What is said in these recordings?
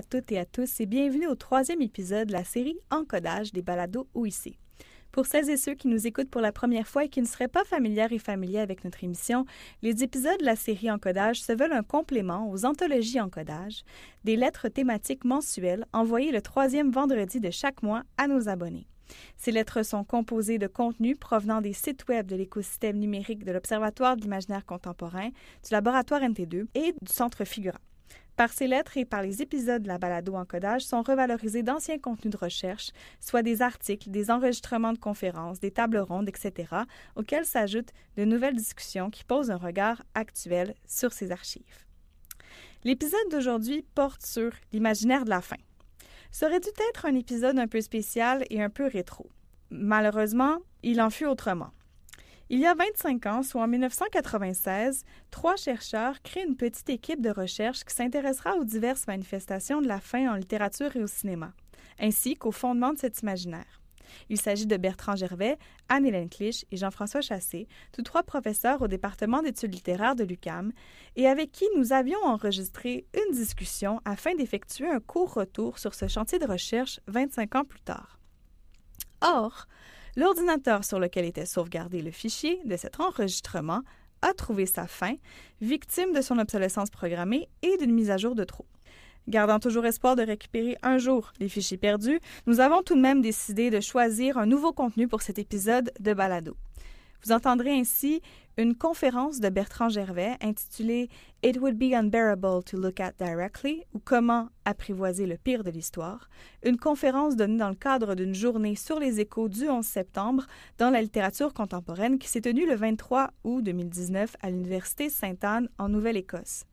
À toutes et à tous et bienvenue au troisième épisode de la série Encodage des balados OIC. Pour celles et ceux qui nous écoutent pour la première fois et qui ne seraient pas familières et familiers avec notre émission, les épisodes de la série Encodage se veulent un complément aux anthologies Encodage, des lettres thématiques mensuelles envoyées le troisième vendredi de chaque mois à nos abonnés. Ces lettres sont composées de contenus provenant des sites web de l'écosystème numérique de l'Observatoire de l'imaginaire contemporain, du laboratoire NT2 et du Centre Figurant. Par ces lettres et par les épisodes de la balado encodage sont revalorisés d'anciens contenus de recherche, soit des articles, des enregistrements de conférences, des tables rondes, etc., auxquels s'ajoutent de nouvelles discussions qui posent un regard actuel sur ces archives. L'épisode d'aujourd'hui porte sur l'imaginaire de la fin. Ça aurait dû être un épisode un peu spécial et un peu rétro. Malheureusement, il en fut autrement. Il y a 25 ans, soit en 1996, trois chercheurs créent une petite équipe de recherche qui s'intéressera aux diverses manifestations de la faim en littérature et au cinéma, ainsi qu'au fondement de cet imaginaire. Il s'agit de Bertrand Gervais, Anne-Hélène Clich et Jean-François Chassé, tous trois professeurs au département d'études littéraires de l'UCAM, et avec qui nous avions enregistré une discussion afin d'effectuer un court retour sur ce chantier de recherche 25 ans plus tard. Or, L'ordinateur sur lequel était sauvegardé le fichier de cet enregistrement a trouvé sa fin, victime de son obsolescence programmée et d'une mise à jour de trop. Gardant toujours espoir de récupérer un jour les fichiers perdus, nous avons tout de même décidé de choisir un nouveau contenu pour cet épisode de Balado. Vous entendrez ainsi une conférence de Bertrand Gervais intitulée It would be unbearable to look at directly ou Comment apprivoiser le pire de l'histoire, une conférence donnée dans le cadre d'une journée sur les échos du 11 septembre dans la littérature contemporaine qui s'est tenue le 23 août 2019 à l'Université Sainte-Anne en Nouvelle-Écosse.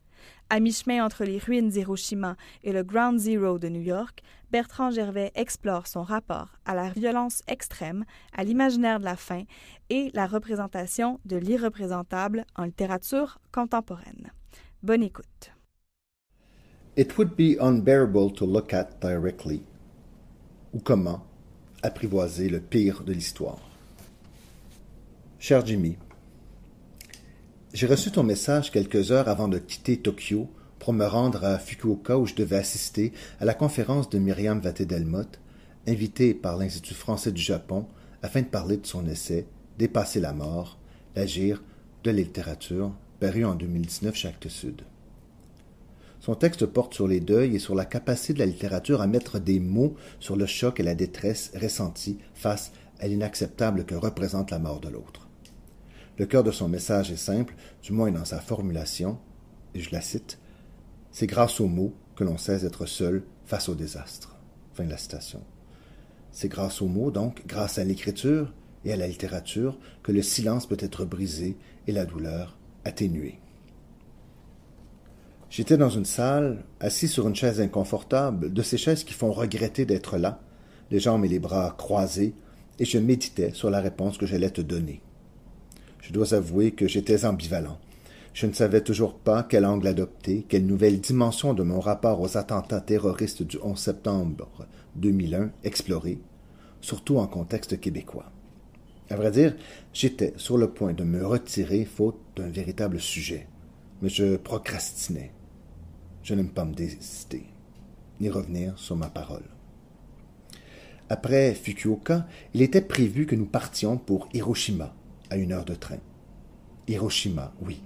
À mi-chemin entre les ruines d'Hiroshima et le Ground Zero de New York, Bertrand Gervais explore son rapport à la violence extrême, à l'imaginaire de la faim et la représentation de l'irreprésentable en littérature contemporaine. Bonne écoute. Cher Jimmy, j'ai reçu ton message quelques heures avant de quitter Tokyo pour me rendre à Fukuoka où je devais assister à la conférence de Myriam Vaté-Delmotte, invitée par l'Institut français du Japon afin de parler de son essai Dépasser la mort, l'agir de la littérature, paru en 2019 chez Actes Sud. Son texte porte sur les deuils et sur la capacité de la littérature à mettre des mots sur le choc et la détresse ressentis face à l'inacceptable que représente la mort de l'autre. Le cœur de son message est simple, du moins dans sa formulation, et je la cite C'est grâce aux mots que l'on sait être seul face au désastre. Fin de la citation. C'est grâce aux mots, donc, grâce à l'écriture et à la littérature, que le silence peut être brisé et la douleur atténuée. J'étais dans une salle, assis sur une chaise inconfortable, de ces chaises qui font regretter d'être là, les jambes et les bras croisés, et je méditais sur la réponse que j'allais te donner. Je dois avouer que j'étais ambivalent. Je ne savais toujours pas quel angle adopter, quelle nouvelle dimension de mon rapport aux attentats terroristes du 11 septembre 2001 explorer, surtout en contexte québécois. À vrai dire, j'étais sur le point de me retirer faute d'un véritable sujet, mais je procrastinais. Je n'aime pas me désister, ni revenir sur ma parole. Après Fukuoka, il était prévu que nous partions pour Hiroshima, à une heure de train. Hiroshima, oui.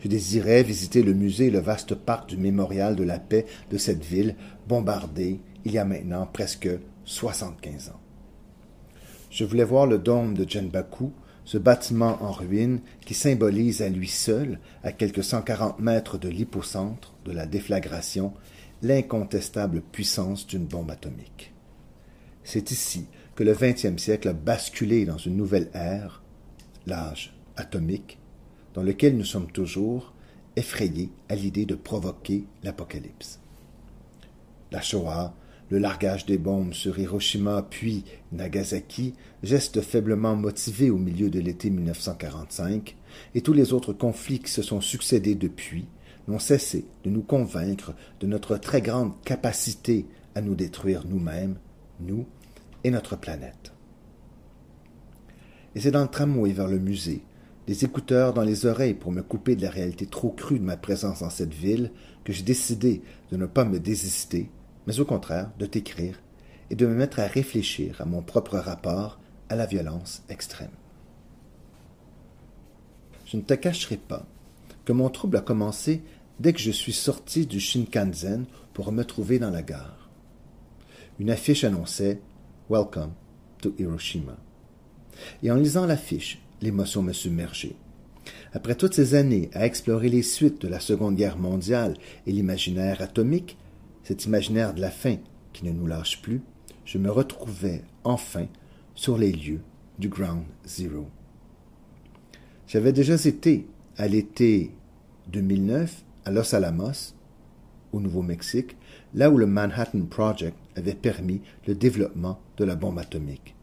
Je désirais visiter le musée et le vaste parc du mémorial de la paix de cette ville bombardée il y a maintenant presque 75 ans. Je voulais voir le dôme de Jenbaku, ce bâtiment en ruine qui symbolise à lui seul, à quelques 140 mètres de l'hypocentre de la déflagration, l'incontestable puissance d'une bombe atomique. C'est ici que le XXe siècle a basculé dans une nouvelle ère, l'âge atomique, dans lequel nous sommes toujours effrayés à l'idée de provoquer l'apocalypse. La Shoah, le largage des bombes sur Hiroshima puis Nagasaki, geste faiblement motivé au milieu de l'été 1945, et tous les autres conflits qui se sont succédés depuis, n'ont cessé de nous convaincre de notre très grande capacité à nous détruire nous-mêmes, nous et notre planète. Et c'est dans le tramway vers le musée, des écouteurs dans les oreilles pour me couper de la réalité trop crue de ma présence dans cette ville, que j'ai décidé de ne pas me désister, mais au contraire de t'écrire et de me mettre à réfléchir à mon propre rapport à la violence extrême. Je ne te cacherai pas que mon trouble a commencé dès que je suis sorti du Shinkansen pour me trouver dans la gare. Une affiche annonçait Welcome to Hiroshima. Et en lisant l'affiche, l'émotion me submergeait. Après toutes ces années à explorer les suites de la Seconde Guerre mondiale et l'imaginaire atomique, cet imaginaire de la fin qui ne nous lâche plus, je me retrouvais enfin sur les lieux du Ground Zero. J'avais déjà été, à l'été 2009, à Los Alamos, au Nouveau-Mexique, là où le Manhattan Project avait permis le développement de la bombe atomique.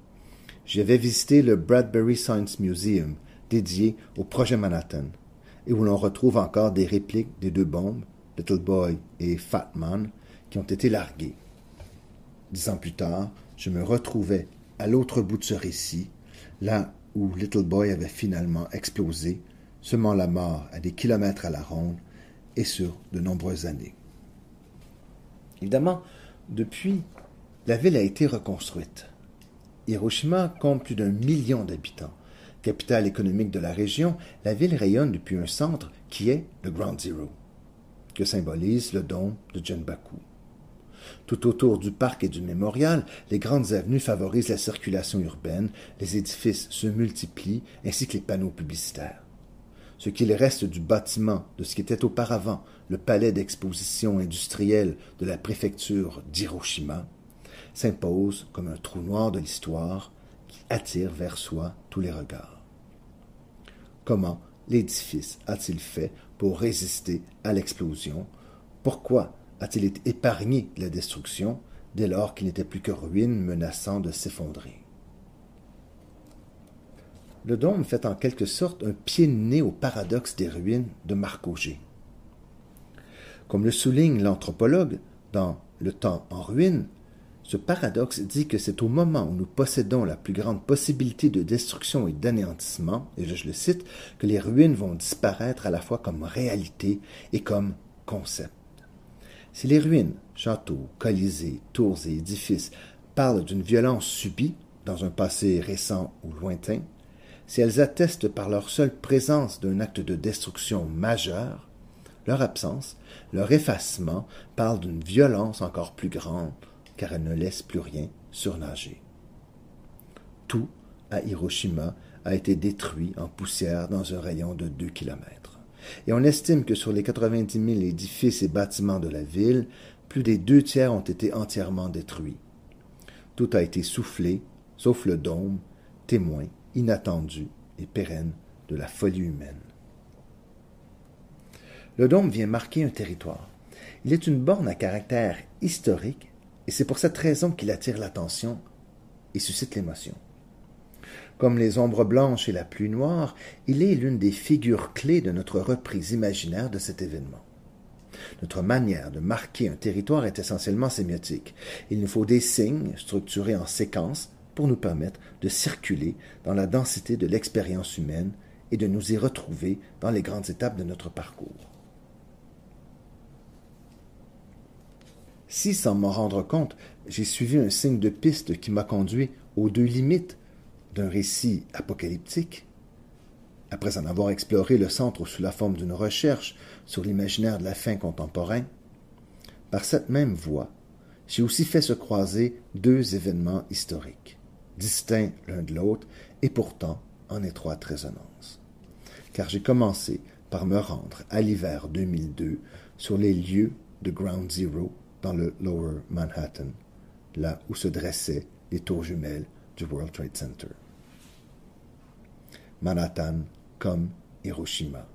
J'avais visité le Bradbury Science Museum, dédié au projet Manhattan, et où l'on retrouve encore des répliques des deux bombes, Little Boy et Fat Man, qui ont été larguées. Dix ans plus tard, je me retrouvais à l'autre bout de ce récit, là où Little Boy avait finalement explosé, semant la mort à des kilomètres à la ronde et sur de nombreuses années. Évidemment, depuis, la ville a été reconstruite. Hiroshima compte plus d'un million d'habitants. Capitale économique de la région, la ville rayonne depuis un centre qui est le Ground Zero, que symbolise le dôme de Jenbaku. Tout autour du parc et du mémorial, les grandes avenues favorisent la circulation urbaine, les édifices se multiplient, ainsi que les panneaux publicitaires. Ce qu'il reste du bâtiment de ce qui était auparavant le palais d'exposition industrielle de la préfecture d'Hiroshima s'impose comme un trou noir de l'histoire qui attire vers soi tous les regards. Comment l'édifice a-t-il fait pour résister à l'explosion? Pourquoi a-t-il été épargné de la destruction dès lors qu'il n'était plus que ruine menaçant de s'effondrer? Le dôme fait en quelque sorte un pied de nez au paradoxe des ruines de Marc Auger. Comme le souligne l'anthropologue dans Le temps en ruine, ce paradoxe dit que c'est au moment où nous possédons la plus grande possibilité de destruction et d'anéantissement, et je le cite, que les ruines vont disparaître à la fois comme réalité et comme concept. Si les ruines, châteaux, colisées, tours et édifices parlent d'une violence subie dans un passé récent ou lointain, si elles attestent par leur seule présence d'un acte de destruction majeur, leur absence, leur effacement parlent d'une violence encore plus grande, car elle ne laisse plus rien surnager. Tout, à Hiroshima, a été détruit en poussière dans un rayon de deux kilomètres. Et on estime que sur les 90 000 édifices et bâtiments de la ville, plus des deux tiers ont été entièrement détruits. Tout a été soufflé, sauf le dôme, témoin inattendu et pérenne de la folie humaine. Le dôme vient marquer un territoire. Il est une borne à caractère historique et c'est pour cette raison qu'il attire l'attention et suscite l'émotion. Comme les ombres blanches et la pluie noire, il est l'une des figures clés de notre reprise imaginaire de cet événement. Notre manière de marquer un territoire est essentiellement sémiotique. Il nous faut des signes structurés en séquences pour nous permettre de circuler dans la densité de l'expérience humaine et de nous y retrouver dans les grandes étapes de notre parcours. Si, sans m'en rendre compte, j'ai suivi un signe de piste qui m'a conduit aux deux limites d'un récit apocalyptique, après en avoir exploré le centre sous la forme d'une recherche sur l'imaginaire de la fin contemporain, par cette même voie, j'ai aussi fait se croiser deux événements historiques, distincts l'un de l'autre et pourtant en étroite résonance. Car j'ai commencé par me rendre à l'hiver 2002 sur les lieux de Ground Zero dans le Lower Manhattan, là où se dressaient les tours jumelles du World Trade Center. Manhattan comme Hiroshima.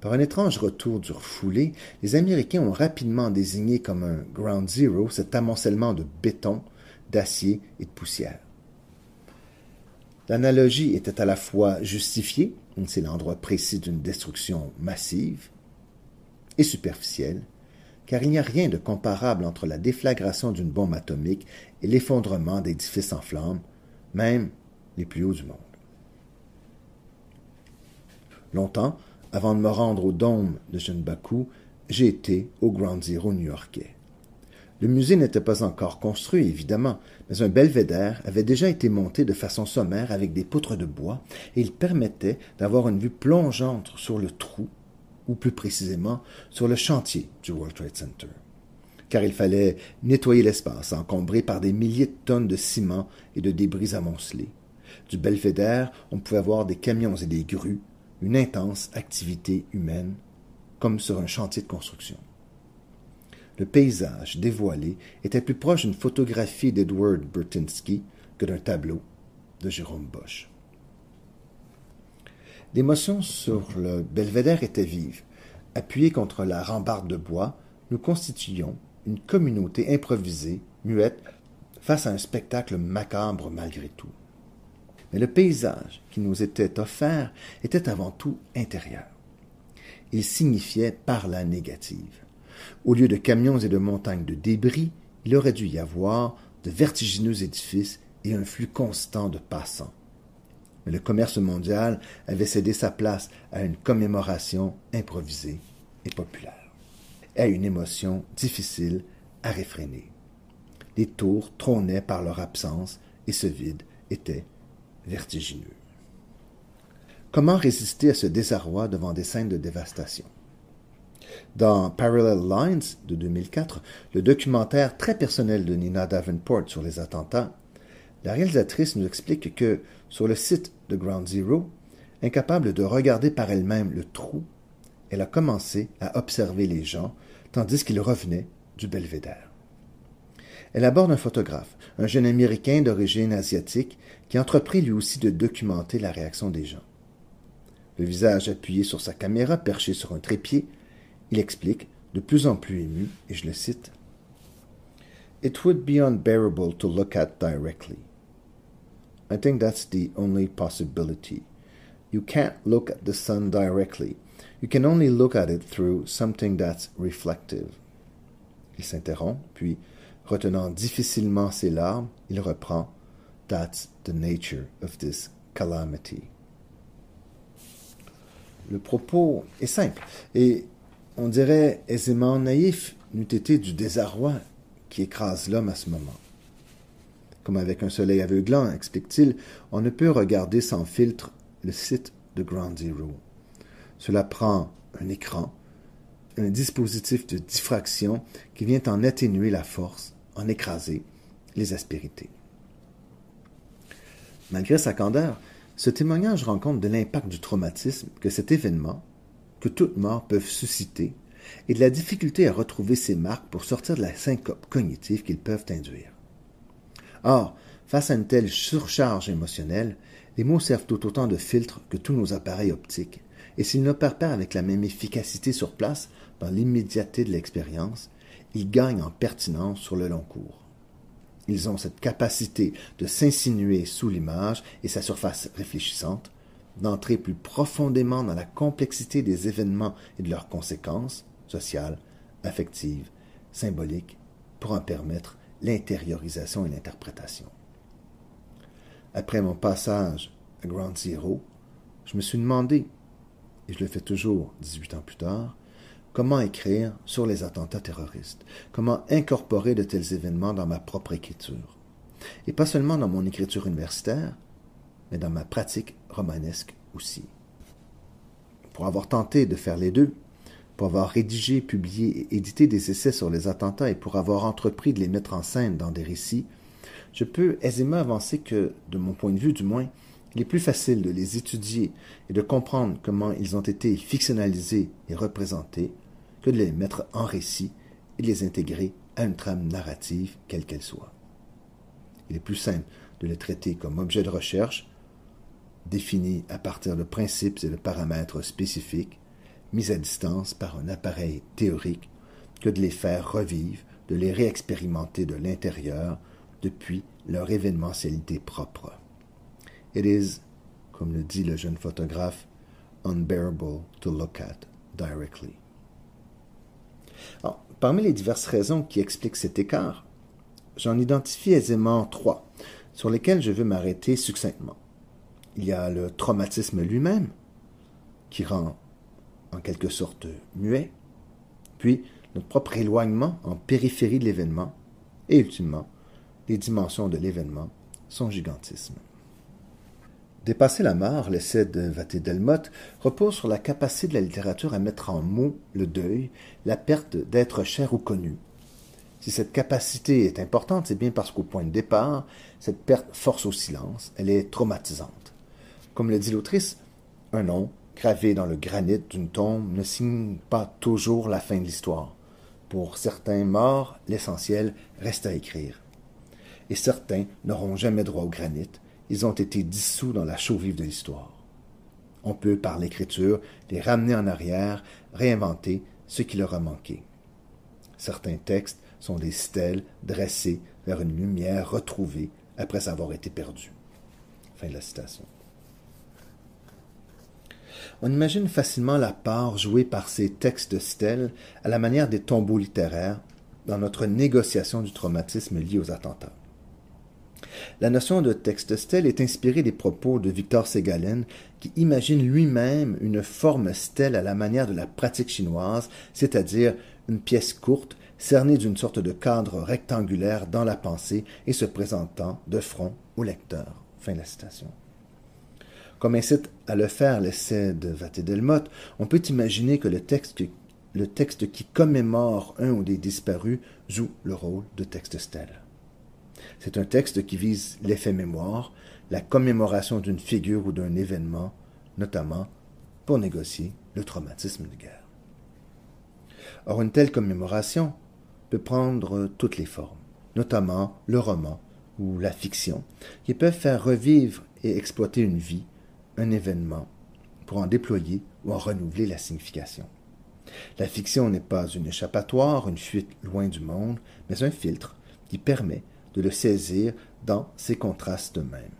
Par un étrange retour du refoulé, les Américains ont rapidement désigné comme un Ground Zero cet amoncellement de béton, d'acier et de poussière. L'analogie était à la fois justifiée, c'est l'endroit précis d'une destruction massive, et superficielle, car il n'y a rien de comparable entre la déflagration d'une bombe atomique et l'effondrement d'édifices en flammes, même les plus hauts du monde. Longtemps, avant de me rendre au dôme de Junbaku, j'ai été au Ground Zero new-yorkais. Le musée n'était pas encore construit, évidemment, mais un belvédère avait déjà été monté de façon sommaire avec des poutres de bois, et il permettait d'avoir une vue plongeante sur le trou, ou plus précisément sur le chantier du World Trade Center. Car il fallait nettoyer l'espace, encombré par des milliers de tonnes de ciment et de débris amoncelés. Du belvédère, on pouvait voir des camions et des grues, une intense activité humaine, comme sur un chantier de construction le paysage dévoilé était plus proche d'une photographie d'Edward Burtynsky que d'un tableau de Jérôme Bosch. L'émotion sur le belvédère était vive. Appuyés contre la rambarde de bois, nous constituions une communauté improvisée, muette, face à un spectacle macabre malgré tout. Mais le paysage qui nous était offert était avant tout intérieur. Il signifiait par la négative. Au lieu de camions et de montagnes de débris, il aurait dû y avoir de vertigineux édifices et un flux constant de passants. Mais le commerce mondial avait cédé sa place à une commémoration improvisée et populaire, et à une émotion difficile à réfréner. Les tours trônaient par leur absence et ce vide était vertigineux. Comment résister à ce désarroi devant des scènes de dévastation? Dans Parallel Lines de 2004, le documentaire très personnel de Nina Davenport sur les attentats, la réalisatrice nous explique que, sur le site de Ground Zero, incapable de regarder par elle-même le trou, elle a commencé à observer les gens tandis qu'ils revenaient du belvédère. Elle aborde un photographe, un jeune Américain d'origine asiatique, qui entreprit lui aussi de documenter la réaction des gens. Le visage appuyé sur sa caméra perché sur un trépied, il explique, de plus en plus ému, et je le cite It would be unbearable to look at directly. I think that's the only possibility. You can't look at the sun directly. You can only look at it through something that's reflective. Il s'interrompt, puis, retenant difficilement ses larmes, il reprend That's the nature of this calamity. Le propos est simple, et on dirait aisément naïf, n'eût été du désarroi qui écrase l'homme à ce moment. Comme avec un soleil aveuglant, explique-t-il, on ne peut regarder sans filtre le site de Ground Zero. Cela prend un écran, un dispositif de diffraction qui vient en atténuer la force, en écraser les aspérités. Malgré sa candeur, ce témoignage rend compte de l'impact du traumatisme que cet événement, que toutes morts peuvent susciter et de la difficulté à retrouver ces marques pour sortir de la syncope cognitive qu'ils peuvent induire. Or, face à une telle surcharge émotionnelle, les mots servent tout autant de filtres que tous nos appareils optiques, et s'ils n'opèrent pas avec la même efficacité sur place, dans l'immédiateté de l'expérience, ils gagnent en pertinence sur le long cours. Ils ont cette capacité de s'insinuer sous l'image et sa surface réfléchissante, d'entrer plus profondément dans la complexité des événements et de leurs conséquences sociales, affectives, symboliques, pour en permettre l'intériorisation et l'interprétation. Après mon passage à Ground Zero, je me suis demandé, et je le fais toujours 18 ans plus tard, comment écrire sur les attentats terroristes, comment incorporer de tels événements dans ma propre écriture, et pas seulement dans mon écriture universitaire, mais dans ma pratique romanesque aussi. Pour avoir tenté de faire les deux, pour avoir rédigé, publié et édité des essais sur les attentats et pour avoir entrepris de les mettre en scène dans des récits, je peux aisément avancer que, de mon point de vue du moins, il est plus facile de les étudier et de comprendre comment ils ont été fictionnalisés et représentés que de les mettre en récit et de les intégrer à une trame narrative quelle qu'elle soit. Il est plus simple de les traiter comme objet de recherche définis à partir de principes et de paramètres spécifiques, mis à distance par un appareil théorique que de les faire revivre, de les réexpérimenter de l'intérieur depuis leur événementialité propre. It is, comme le dit le jeune photographe, unbearable to look at directly. parmi les diverses raisons qui expliquent cet écart, j'en identifie aisément trois, sur lesquelles je veux m'arrêter succinctement. Il y a le traumatisme lui-même, qui rend en quelque sorte muet, puis notre propre éloignement en périphérie de l'événement, et ultimement, les dimensions de l'événement, son gigantisme. Dépasser la mort, l'essai de Vaté Delmotte repose sur la capacité de la littérature à mettre en mots le deuil, la perte d'être cher ou connu. Si cette capacité est importante, c'est bien parce qu'au point de départ, cette perte force au silence, elle est traumatisante. Comme le dit l'autrice, un nom gravé dans le granit d'une tombe ne signe pas toujours la fin de l'histoire. Pour certains morts, l'essentiel reste à écrire. Et certains n'auront jamais droit au granit, ils ont été dissous dans la chaux vive de l'histoire. On peut, par l'écriture, les ramener en arrière, réinventer ce qui leur a manqué. Certains textes sont des stèles dressées vers une lumière retrouvée après avoir été perdue. Fin de la citation. On imagine facilement la part jouée par ces textes stèles à la manière des tombeaux littéraires dans notre négociation du traumatisme lié aux attentats. La notion de texte stèle est inspirée des propos de Victor Segalen, qui imagine lui-même une forme stèle à la manière de la pratique chinoise, c'est-à-dire une pièce courte, cernée d'une sorte de cadre rectangulaire dans la pensée et se présentant de front au lecteur. Comme incite à le faire l'essai de Vaté-Delmotte, on peut imaginer que le texte, le texte qui commémore un ou des disparus joue le rôle de texte stèle. C'est un texte qui vise l'effet mémoire, la commémoration d'une figure ou d'un événement, notamment pour négocier le traumatisme de guerre. Or, une telle commémoration peut prendre toutes les formes, notamment le roman ou la fiction, qui peuvent faire revivre et exploiter une vie, un événement, pour en déployer ou en renouveler la signification. La fiction n'est pas une échappatoire, une fuite loin du monde, mais un filtre qui permet de le saisir dans ses contrastes mêmes.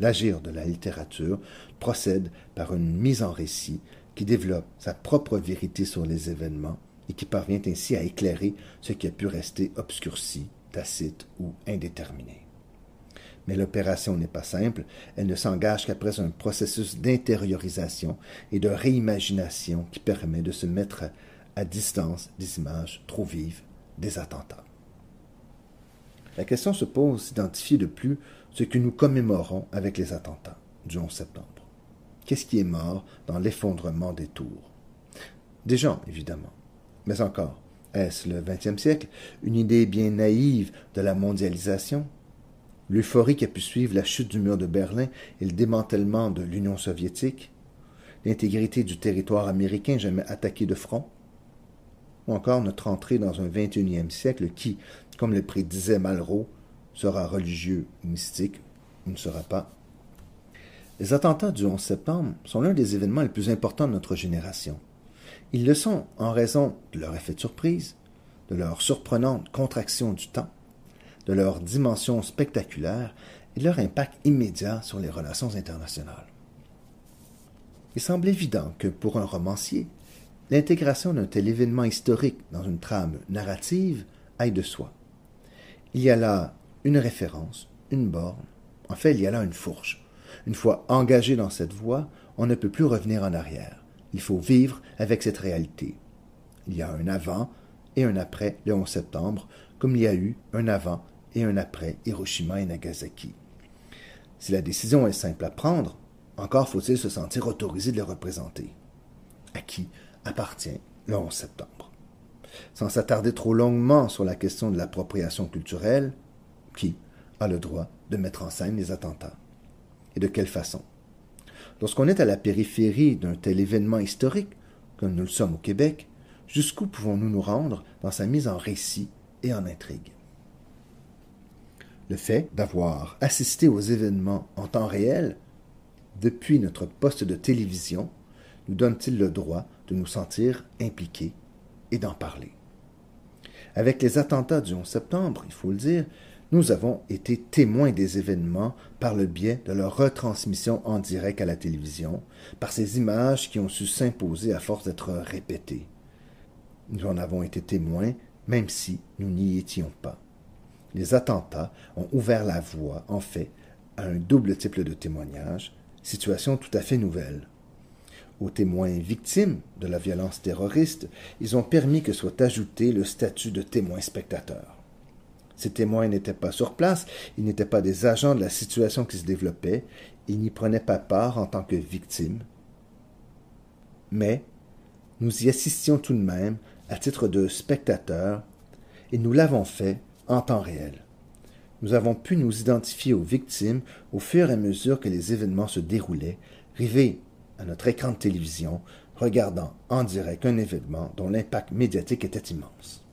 L'agir de la littérature procède par une mise en récit qui développe sa propre vérité sur les événements et qui parvient ainsi à éclairer ce qui a pu rester obscurci, tacite ou indéterminé. Mais l'opération n'est pas simple, elle ne s'engage qu'après un processus d'intériorisation et de réimagination qui permet de se mettre à distance des images trop vives des attentats. La question se pose d'identifier de plus ce que nous commémorons avec les attentats du 11 septembre. Qu'est-ce qui est mort dans l'effondrement des tours? Des gens, évidemment. Mais encore, est-ce le XXe siècle une idée bien naïve de la mondialisation? L'euphorie qui a pu suivre la chute du mur de Berlin et le démantèlement de l'Union soviétique L'intégrité du territoire américain jamais attaqué de front ou encore notre entrée dans un XXIe siècle qui, comme le prédisait Malraux, sera religieux ou mystique ou ne sera pas. Les attentats du 11 septembre sont l'un des événements les plus importants de notre génération. Ils le sont en raison de leur effet de surprise, de leur surprenante contraction du temps, de leur dimension spectaculaire et de leur impact immédiat sur les relations internationales. Il semble évident que pour un romancier, L'intégration d'un tel événement historique dans une trame narrative aille de soi. Il y a là une référence, une borne, en fait il y a là une fourche. Une fois engagé dans cette voie, on ne peut plus revenir en arrière. Il faut vivre avec cette réalité. Il y a un avant et un après le 11 septembre, comme il y a eu un avant et un après Hiroshima et Nagasaki. Si la décision est simple à prendre, encore faut-il se sentir autorisé de le représenter. À qui appartient le 11 septembre. Sans s'attarder trop longuement sur la question de l'appropriation culturelle, qui a le droit de mettre en scène les attentats? Et de quelle façon? Lorsqu'on est à la périphérie d'un tel événement historique, comme nous le sommes au Québec, jusqu'où pouvons-nous nous rendre dans sa mise en récit et en intrigue? Le fait d'avoir assisté aux événements en temps réel, depuis notre poste de télévision, nous donne-t-il le droit de nous sentir impliqués et d'en parler? Avec les attentats du 11 septembre, il faut le dire, nous avons été témoins des événements par le biais de leur retransmission en direct à la télévision, par ces images qui ont su s'imposer à force d'être répétées. Nous en avons été témoins, même si nous n'y étions pas. Les attentats ont ouvert la voie, en fait, à un double type de témoignage, situation tout à fait nouvelle. Aux témoins victimes de la violence terroriste, ils ont permis que soit ajouté le statut de témoin spectateur. Ces témoins n'étaient pas sur place, ils n'étaient pas des agents de la situation qui se développait, ils n'y prenaient pas part en tant que victimes. Mais nous y assistions tout de même à titre de spectateurs, et nous l'avons fait en temps réel. Nous avons pu nous identifier aux victimes au fur et à mesure que les événements se déroulaient, rivés à notre écran de télévision, regardant en direct un événement dont l'impact médiatique était immense.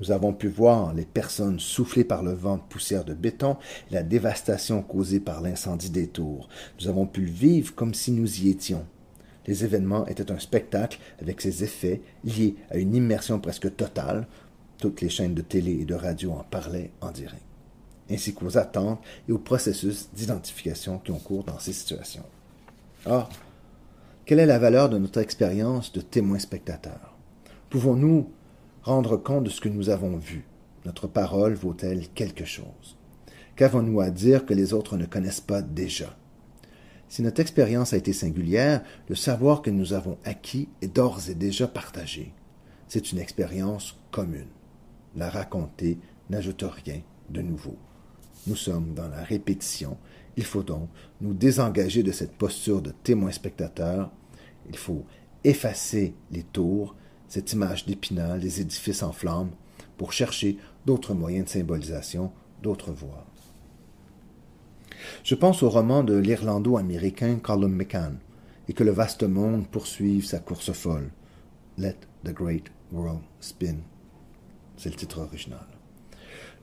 Nous avons pu voir les personnes soufflées par le vent de poussière de béton et la dévastation causée par l'incendie des tours. Nous avons pu le vivre comme si nous y étions. Les événements étaient un spectacle avec ses effets liés à une immersion presque totale. Toutes les chaînes de télé et de radio en parlaient en direct, ainsi qu'aux attentes et aux processus d'identification qui ont cours dans ces situations. Or, quelle est la valeur de notre expérience de témoin spectateur? Pouvons-nous rendre compte de ce que nous avons vu? Notre parole vaut-elle quelque chose? Qu'avons-nous à dire que les autres ne connaissent pas déjà? Si notre expérience a été singulière, le savoir que nous avons acquis est d'ores et déjà partagé. C'est une expérience commune. La raconter n'ajoute rien de nouveau. Nous sommes dans la répétition. Il faut donc nous désengager de cette posture de témoin-spectateur. Il faut effacer les tours cette image d'Épinal, des édifices en flammes, pour chercher d'autres moyens de symbolisation, d'autres voies. Je pense au roman de l'Irlando-américain Colum McCann, et que le vaste monde poursuive sa course folle. Let the Great World Spin. C'est le titre original.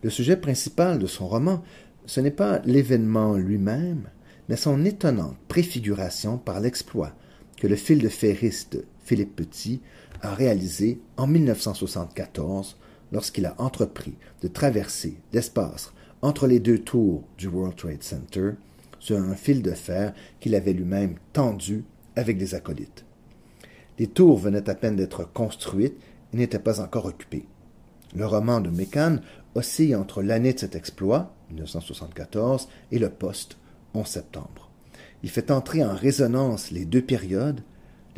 Le sujet principal de son roman, ce n'est pas l'événement lui-même, mais son étonnante préfiguration par l'exploit que le fil de ferriste Philippe Petit a réalisé en 1974 lorsqu'il a entrepris de traverser l'espace entre les deux tours du World Trade Center sur un fil de fer qu'il avait lui-même tendu avec des acolytes. Les tours venaient à peine d'être construites et n'étaient pas encore occupées. Le roman de Mécan oscille entre l'année de cet exploit, 1974, et le poste, 11 septembre. Il fait entrer en résonance les deux périodes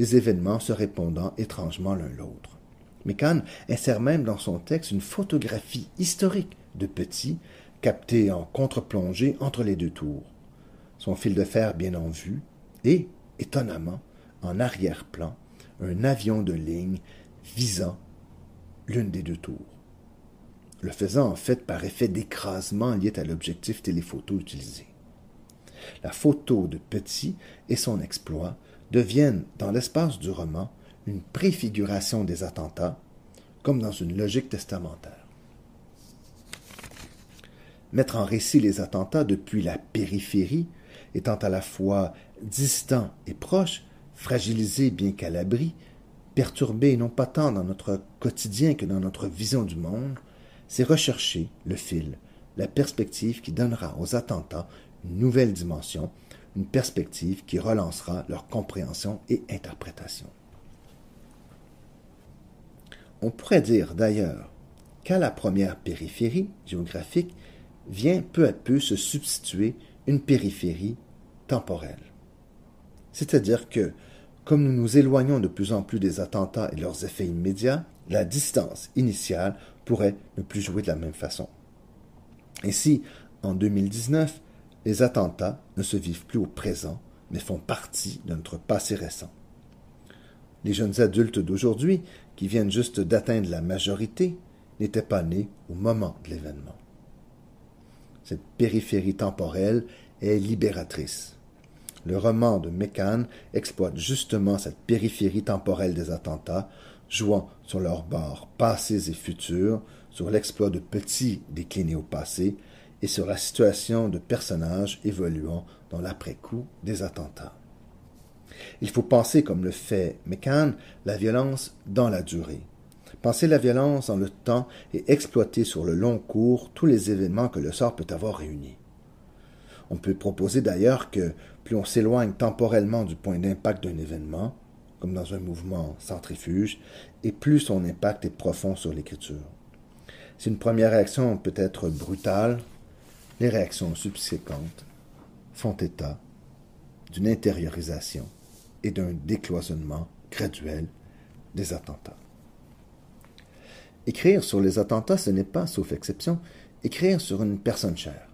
les événements se répondant étrangement l'un l'autre. Mécan insère même dans son texte une photographie historique de Petit, captée en contre-plongée entre les deux tours. Son fil de fer bien en vue, et, étonnamment, en arrière-plan, un avion de ligne visant l'une des deux tours. Le faisant en fait par effet d'écrasement lié à l'objectif téléphoto utilisé. La photo de Petit et son exploit deviennent, dans l'espace du roman, une préfiguration des attentats, comme dans une logique testamentaire. Mettre en récit les attentats depuis la périphérie, étant à la fois distant et proche, fragilisé bien qu'à l'abri, perturbé non pas tant dans notre quotidien que dans notre vision du monde, c'est rechercher le fil, la perspective qui donnera aux attentats une nouvelle dimension une perspective qui relancera leur compréhension et interprétation. On pourrait dire d'ailleurs qu'à la première périphérie géographique vient peu à peu se substituer une périphérie temporelle. C'est-à-dire que, comme nous nous éloignons de plus en plus des attentats et leurs effets immédiats, la distance initiale ne plus jouer de la même façon. Ainsi, en 2019, les attentats ne se vivent plus au présent, mais font partie de notre passé récent. Les jeunes adultes d'aujourd'hui, qui viennent juste d'atteindre la majorité, n'étaient pas nés au moment de l'événement. Cette périphérie temporelle est libératrice. Le roman de Mécan exploite justement cette périphérie temporelle des attentats, jouant sur leurs bords passés et futurs, sur l'exploit de petits déclinés au passé, et sur la situation de personnages évoluant dans l'après-coup des attentats. Il faut penser, comme le fait McCann, la violence dans la durée. Penser la violence dans le temps et exploiter sur le long cours tous les événements que le sort peut avoir réunis. On peut proposer d'ailleurs que plus on s'éloigne temporellement du point d'impact d'un événement, comme dans un mouvement centrifuge, et plus son impact est profond sur l'écriture. Si une première réaction peut être brutale, les réactions subséquentes font état d'une intériorisation et d'un décloisonnement graduel des attentats. Écrire sur les attentats, ce n'est pas, sauf exception, écrire sur une personne chère.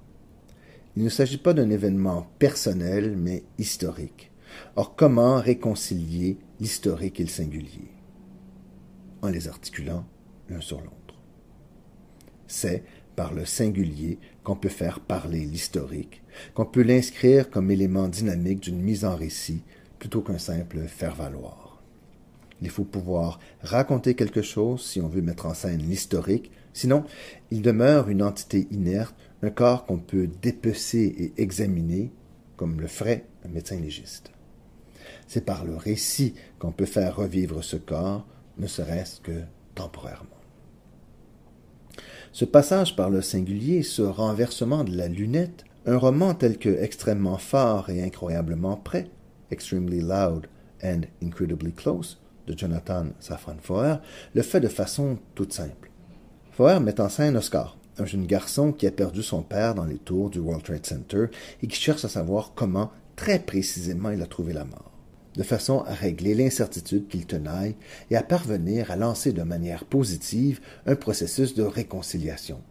Il ne s'agit pas d'un événement personnel, mais historique. Or, comment réconcilier l'historique et le singulier? En les articulant l'un sur l'autre. C'est par le singulier qu'on peut faire parler l'historique, qu'on peut l'inscrire comme élément dynamique d'une mise en récit plutôt qu'un simple faire-valoir. Il faut pouvoir raconter quelque chose si on veut mettre en scène l'historique, sinon il demeure une entité inerte, un corps qu'on peut dépecer et examiner, comme le ferait un médecin légiste. C'est par le récit qu'on peut faire revivre ce corps, ne serait-ce que temporairement. Ce passage par le singulier, ce renversement de la lunette, un roman tel que extrêmement fort et incroyablement près, Extremely Loud and Incredibly Close, de Jonathan Safran Foer, le fait de façon toute simple. Foer met en scène Oscar, un jeune garçon qui a perdu son père dans les tours du World Trade Center et qui cherche à savoir comment, très précisément, il a trouvé la mort, de façon à régler l'incertitude qu'il tenaille et à parvenir à lancer de manière positive un processus de réconciliation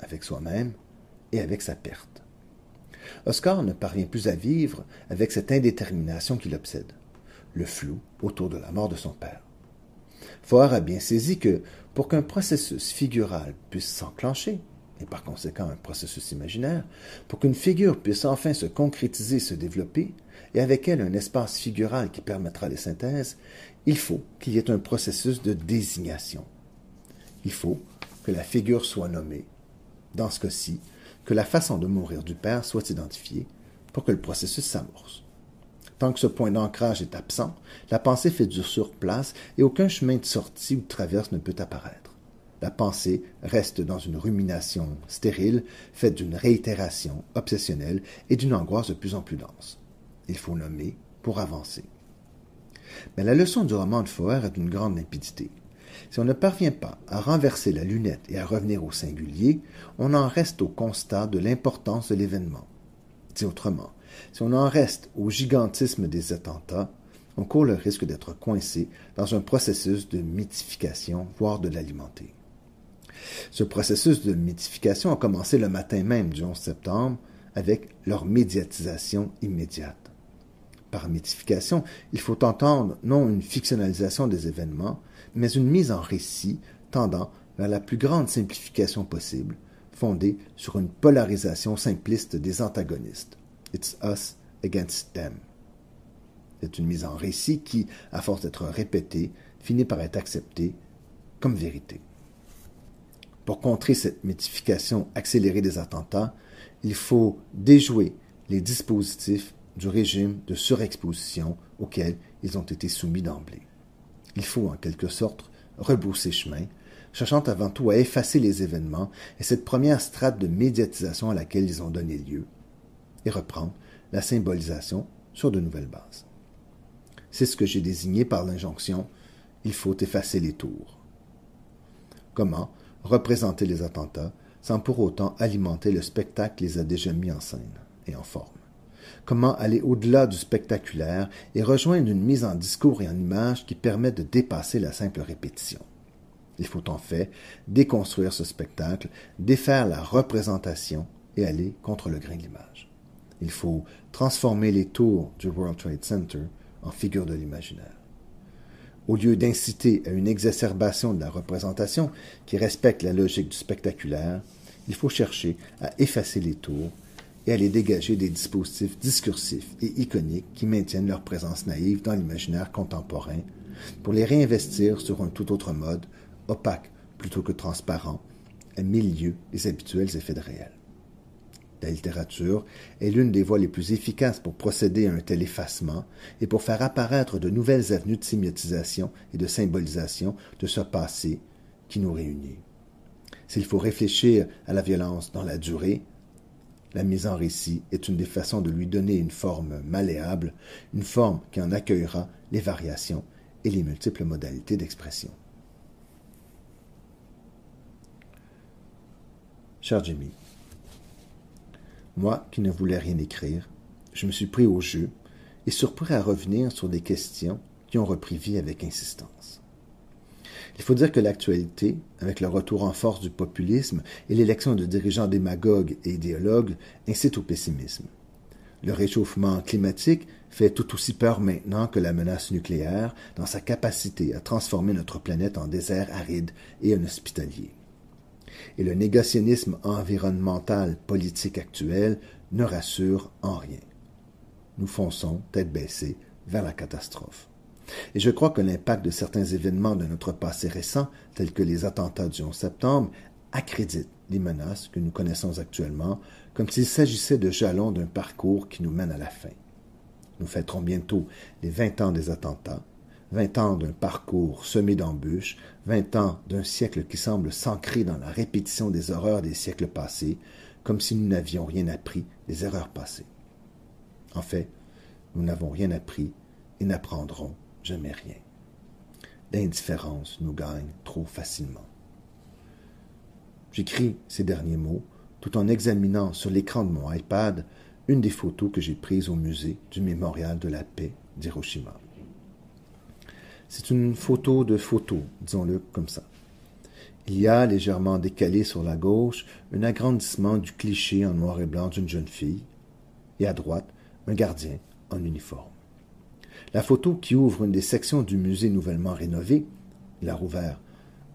avec soi-même et avec sa perte. Oscar ne parvient plus à vivre avec cette indétermination qui l'obsède, le flou autour de la mort de son père. Foer a bien saisi que, pour qu'un processus figural puisse s'enclencher, et par conséquent un processus imaginaire, pour qu'une figure puisse enfin se concrétiser, se développer, et avec elle un espace figural qui permettra les synthèses, il faut qu'il y ait un processus de désignation. Il faut que la figure soit nommée, dans ce cas-ci, que la façon de mourir du père soit identifiée pour que le processus s'amorce. Tant que ce point d'ancrage est absent, la pensée fait du surplace et aucun chemin de sortie ou de traverse ne peut apparaître. La pensée reste dans une rumination stérile, faite d'une réitération obsessionnelle et d'une angoisse de plus en plus dense. Il faut nommer pour avancer. Mais la leçon du roman de Foer est d'une grande limpidité. Si on ne parvient pas à renverser la lunette et à revenir au singulier, on en reste au constat de l'importance de l'événement. Dit autrement, si on en reste au gigantisme des attentats, on court le risque d'être coincé dans un processus de mythification, voire de l'alimenter. Ce processus de mythification a commencé le matin même du 11 septembre avec leur médiatisation immédiate. Par mythification, il faut entendre non une fictionnalisation des événements, mais une mise en récit tendant vers la plus grande simplification possible, fondée sur une polarisation simpliste des antagonistes. It's us against them. C'est une mise en récit qui, à force d'être répétée, finit par être acceptée comme vérité. Pour contrer cette mythification accélérée des attentats, il faut déjouer les dispositifs du régime de surexposition auquel ils ont été soumis d'emblée. Il faut en quelque sorte rebousser chemin, cherchant avant tout à effacer les événements et cette première strate de médiatisation à laquelle ils ont donné lieu, et reprendre la symbolisation sur de nouvelles bases. C'est ce que j'ai désigné par l'injonction il faut effacer les tours. Comment représenter les attentats sans pour autant alimenter le spectacle les a déjà mis en scène et en forme? Comment aller au-delà du spectaculaire et rejoindre une mise en discours et en image qui permet de dépasser la simple répétition. Il faut en fait déconstruire ce spectacle, défaire la représentation et aller contre le grain de l'image. Il faut transformer les tours du World Trade Center en figures de l'imaginaire. Au lieu d'inciter à une exacerbation de la représentation qui respecte la logique du spectaculaire, il faut chercher à effacer les tours et à les dégager des dispositifs discursifs et iconiques qui maintiennent leur présence naïve dans l'imaginaire contemporain pour les réinvestir sur un tout autre mode, opaque plutôt que transparent, à mille lieues des habituels effets de réel. La littérature est l'une des voies les plus efficaces pour procéder à un tel effacement et pour faire apparaître de nouvelles avenues de sémiotisation et de symbolisation de ce passé qui nous réunit. S'il faut réfléchir à la violence dans la durée, la mise en récit est une des façons de lui donner une forme malléable, une forme qui en accueillera les variations et les multiples modalités d'expression. Cher Jimmy, moi qui ne voulais rien écrire, je me suis pris au jeu et surpris à revenir sur des questions qui ont repris vie avec insistance. Il faut dire que l'actualité, avec le retour en force du populisme et l'élection de dirigeants démagogues et idéologues, incite au pessimisme. Le réchauffement climatique fait tout aussi peur maintenant que la menace nucléaire dans sa capacité à transformer notre planète en désert aride et inhospitalier. Et le négationnisme environnemental politique actuel ne rassure en rien. Nous fonçons, tête baissée, vers la catastrophe. Et je crois que l'impact de certains événements de notre passé récent, tels que les attentats du 11 septembre, accrédite les menaces que nous connaissons actuellement, comme s'il s'agissait de jalons d'un parcours qui nous mène à la fin. Nous fêterons bientôt les vingt ans des attentats, vingt ans d'un parcours semé d'embûches, vingt ans d'un siècle qui semble s'ancrer dans la répétition des horreurs des siècles passés, comme si nous n'avions rien appris des erreurs passées. En fait, nous n'avons rien appris et n'apprendrons jamais rien. L'indifférence nous gagne trop facilement. J'écris ces derniers mots tout en examinant sur l'écran de mon iPad une des photos que j'ai prises au musée du mémorial de la paix d'Hiroshima. C'est une photo de photo, disons-le comme ça. Il y a, légèrement décalé sur la gauche, un agrandissement du cliché en noir et blanc d'une jeune fille, et à droite, un gardien en uniforme. La photo qui ouvre une des sections du musée nouvellement rénové, il a rouvert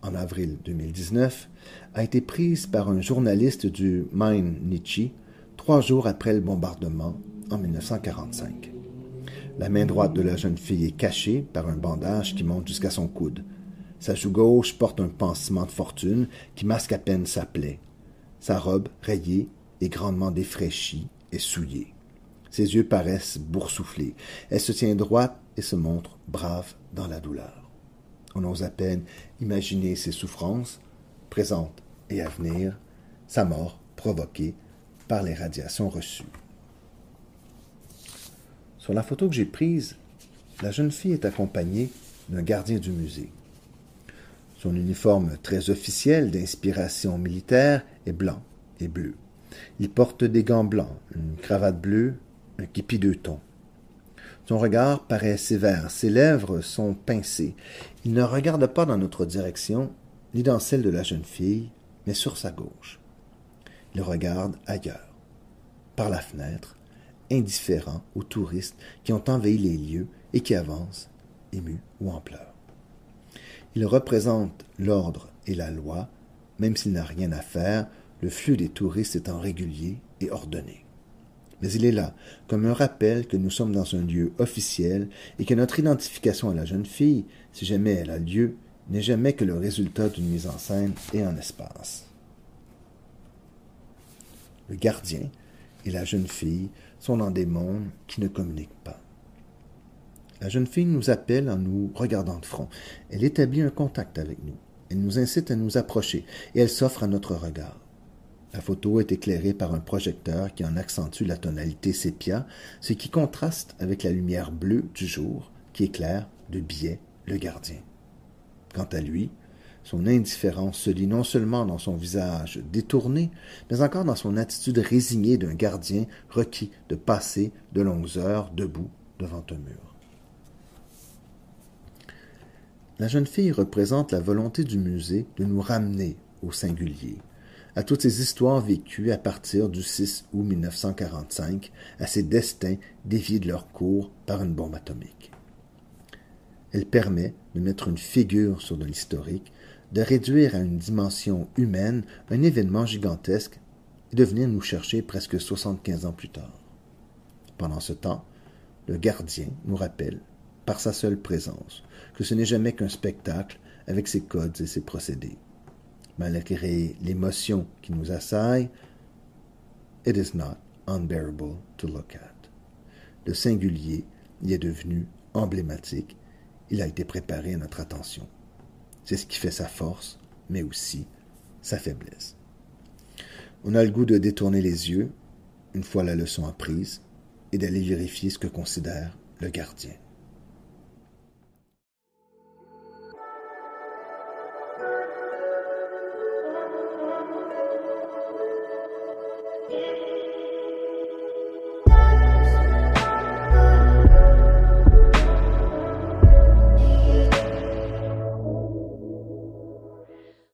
en avril 2019, a été prise par un journaliste du Main Nietzsche trois jours après le bombardement en 1945. La main droite de la jeune fille est cachée par un bandage qui monte jusqu'à son coude. Sa joue gauche porte un pansement de fortune qui masque à peine sa plaie. Sa robe, rayée, est grandement défraîchie et souillée. Ses yeux paraissent boursouflés. Elle se tient droite et se montre brave dans la douleur. On ose à peine imaginer ses souffrances, présentes et à venir, sa mort provoquée par les radiations reçues. Sur la photo que j'ai prise, la jeune fille est accompagnée d'un gardien du musée. Son uniforme très officiel d'inspiration militaire est blanc et bleu. Il porte des gants blancs, une cravate bleue un képi deux tons. Son regard paraît sévère, ses lèvres sont pincées. Il ne regarde pas dans notre direction, ni dans celle de la jeune fille, mais sur sa gauche. Il regarde ailleurs, par la fenêtre, indifférent aux touristes qui ont envahi les lieux et qui avancent, émus ou en pleurs. Il représente l'ordre et la loi, même s'il n'a rien à faire, le flux des touristes étant régulier et ordonné mais il est là, comme un rappel que nous sommes dans un lieu officiel et que notre identification à la jeune fille, si jamais elle a lieu, n'est jamais que le résultat d'une mise en scène et en espace. Le gardien et la jeune fille sont dans des mondes qui ne communiquent pas. La jeune fille nous appelle en nous regardant de front. Elle établit un contact avec nous. Elle nous incite à nous approcher et elle s'offre à notre regard. La photo est éclairée par un projecteur qui en accentue la tonalité sépia, ce qui contraste avec la lumière bleue du jour qui éclaire de biais le gardien. Quant à lui, son indifférence se lit non seulement dans son visage détourné, mais encore dans son attitude résignée d'un gardien requis de passer de longues heures debout devant un mur. La jeune fille représente la volonté du musée de nous ramener au singulier, à toutes ces histoires vécues à partir du 6 août 1945, à ces destins déviés de leur cours par une bombe atomique. Elle permet de mettre une figure sur de l'historique, de réduire à une dimension humaine un événement gigantesque et de venir nous chercher presque 75 ans plus tard. Pendant ce temps, le gardien nous rappelle, par sa seule présence, que ce n'est jamais qu'un spectacle avec ses codes et ses procédés malgré l'émotion qui nous assaille, It is not unbearable to look at. Le singulier y est devenu emblématique. Il a été préparé à notre attention. C'est ce qui fait sa force, mais aussi sa faiblesse. On a le goût de détourner les yeux, une fois la leçon apprise, et d'aller vérifier ce que considère le gardien.